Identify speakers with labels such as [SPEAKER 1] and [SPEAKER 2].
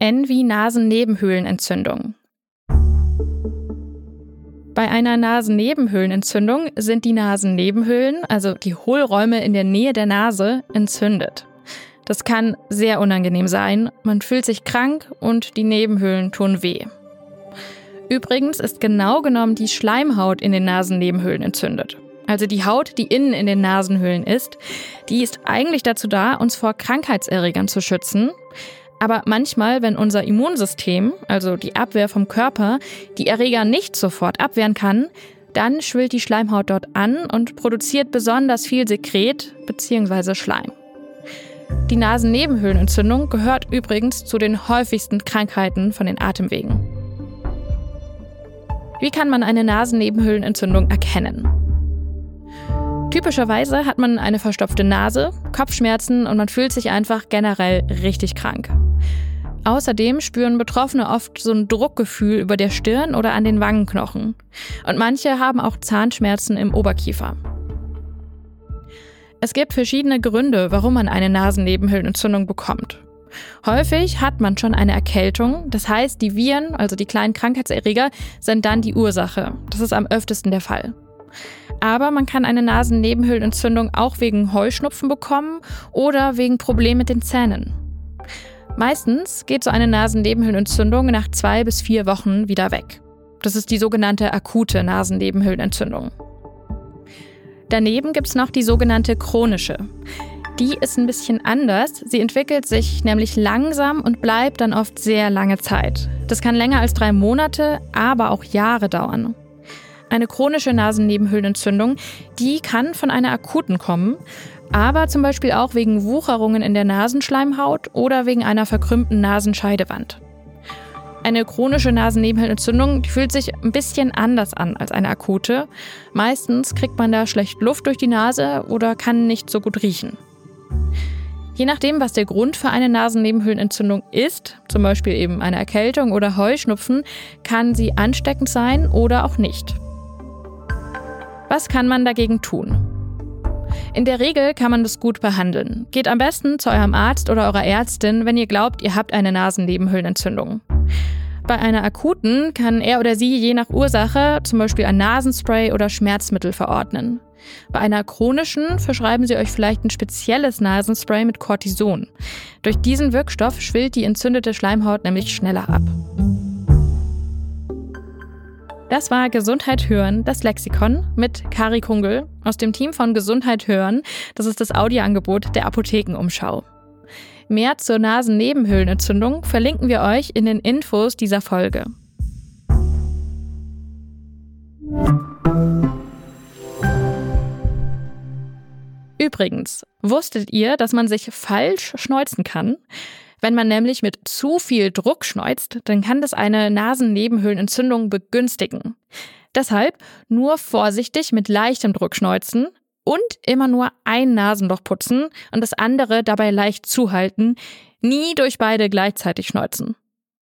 [SPEAKER 1] N wie Nasennebenhöhlenentzündung. Bei einer Nasennebenhöhlenentzündung sind die Nasennebenhöhlen, also die Hohlräume in der Nähe der Nase, entzündet. Das kann sehr unangenehm sein, man fühlt sich krank und die Nebenhöhlen tun weh. Übrigens ist genau genommen die Schleimhaut in den Nasennebenhöhlen entzündet. Also die Haut, die innen in den Nasenhöhlen ist, die ist eigentlich dazu da, uns vor Krankheitserregern zu schützen. Aber manchmal, wenn unser Immunsystem, also die Abwehr vom Körper, die Erreger nicht sofort abwehren kann, dann schwillt die Schleimhaut dort an und produziert besonders viel Sekret bzw. Schleim. Die Nasennebenhöhlenentzündung gehört übrigens zu den häufigsten Krankheiten von den Atemwegen. Wie kann man eine Nasennebenhöhlenentzündung erkennen? Typischerweise hat man eine verstopfte Nase, Kopfschmerzen und man fühlt sich einfach generell richtig krank. Außerdem spüren Betroffene oft so ein Druckgefühl über der Stirn oder an den Wangenknochen. Und manche haben auch Zahnschmerzen im Oberkiefer. Es gibt verschiedene Gründe, warum man eine Nasennebenhöhlenentzündung bekommt. Häufig hat man schon eine Erkältung, das heißt, die Viren, also die kleinen Krankheitserreger, sind dann die Ursache. Das ist am öftesten der Fall. Aber man kann eine Nasennebenhöhlenentzündung auch wegen Heuschnupfen bekommen oder wegen Problemen mit den Zähnen. Meistens geht so eine Nasennebenhöhlenentzündung nach zwei bis vier Wochen wieder weg. Das ist die sogenannte akute Nasennebenhöhlenentzündung. Daneben gibt es noch die sogenannte chronische. Die ist ein bisschen anders. Sie entwickelt sich nämlich langsam und bleibt dann oft sehr lange Zeit. Das kann länger als drei Monate, aber auch Jahre dauern. Eine chronische Nasennebenhöhlenentzündung, die kann von einer akuten kommen, aber zum Beispiel auch wegen Wucherungen in der Nasenschleimhaut oder wegen einer verkrümmten Nasenscheidewand. Eine chronische Nasennebenhöhlenentzündung fühlt sich ein bisschen anders an als eine akute. Meistens kriegt man da schlecht Luft durch die Nase oder kann nicht so gut riechen. Je nachdem, was der Grund für eine Nasennebenhöhlenentzündung ist, zum Beispiel eben eine Erkältung oder Heuschnupfen, kann sie ansteckend sein oder auch nicht. Was kann man dagegen tun? In der Regel kann man das gut behandeln. Geht am besten zu eurem Arzt oder eurer Ärztin, wenn ihr glaubt, ihr habt eine Nasennebenhöhlenentzündung. Bei einer akuten kann er oder sie je nach Ursache zum Beispiel ein Nasenspray oder Schmerzmittel verordnen. Bei einer chronischen verschreiben sie euch vielleicht ein spezielles Nasenspray mit Cortison. Durch diesen Wirkstoff schwillt die entzündete Schleimhaut nämlich schneller ab. Das war Gesundheit hören, das Lexikon mit Kari Kungel aus dem Team von Gesundheit hören. Das ist das Audioangebot der Apothekenumschau. Mehr zur Nasennebenhöhlenentzündung verlinken wir euch in den Infos dieser Folge. Übrigens, wusstet ihr, dass man sich falsch schneuzen kann? Wenn man nämlich mit zu viel Druck schneuzt, dann kann das eine Nasennebenhöhlenentzündung begünstigen. Deshalb nur vorsichtig mit leichtem Druck schneuzen und immer nur ein Nasenloch putzen und das andere dabei leicht zuhalten, nie durch beide gleichzeitig schneuzen.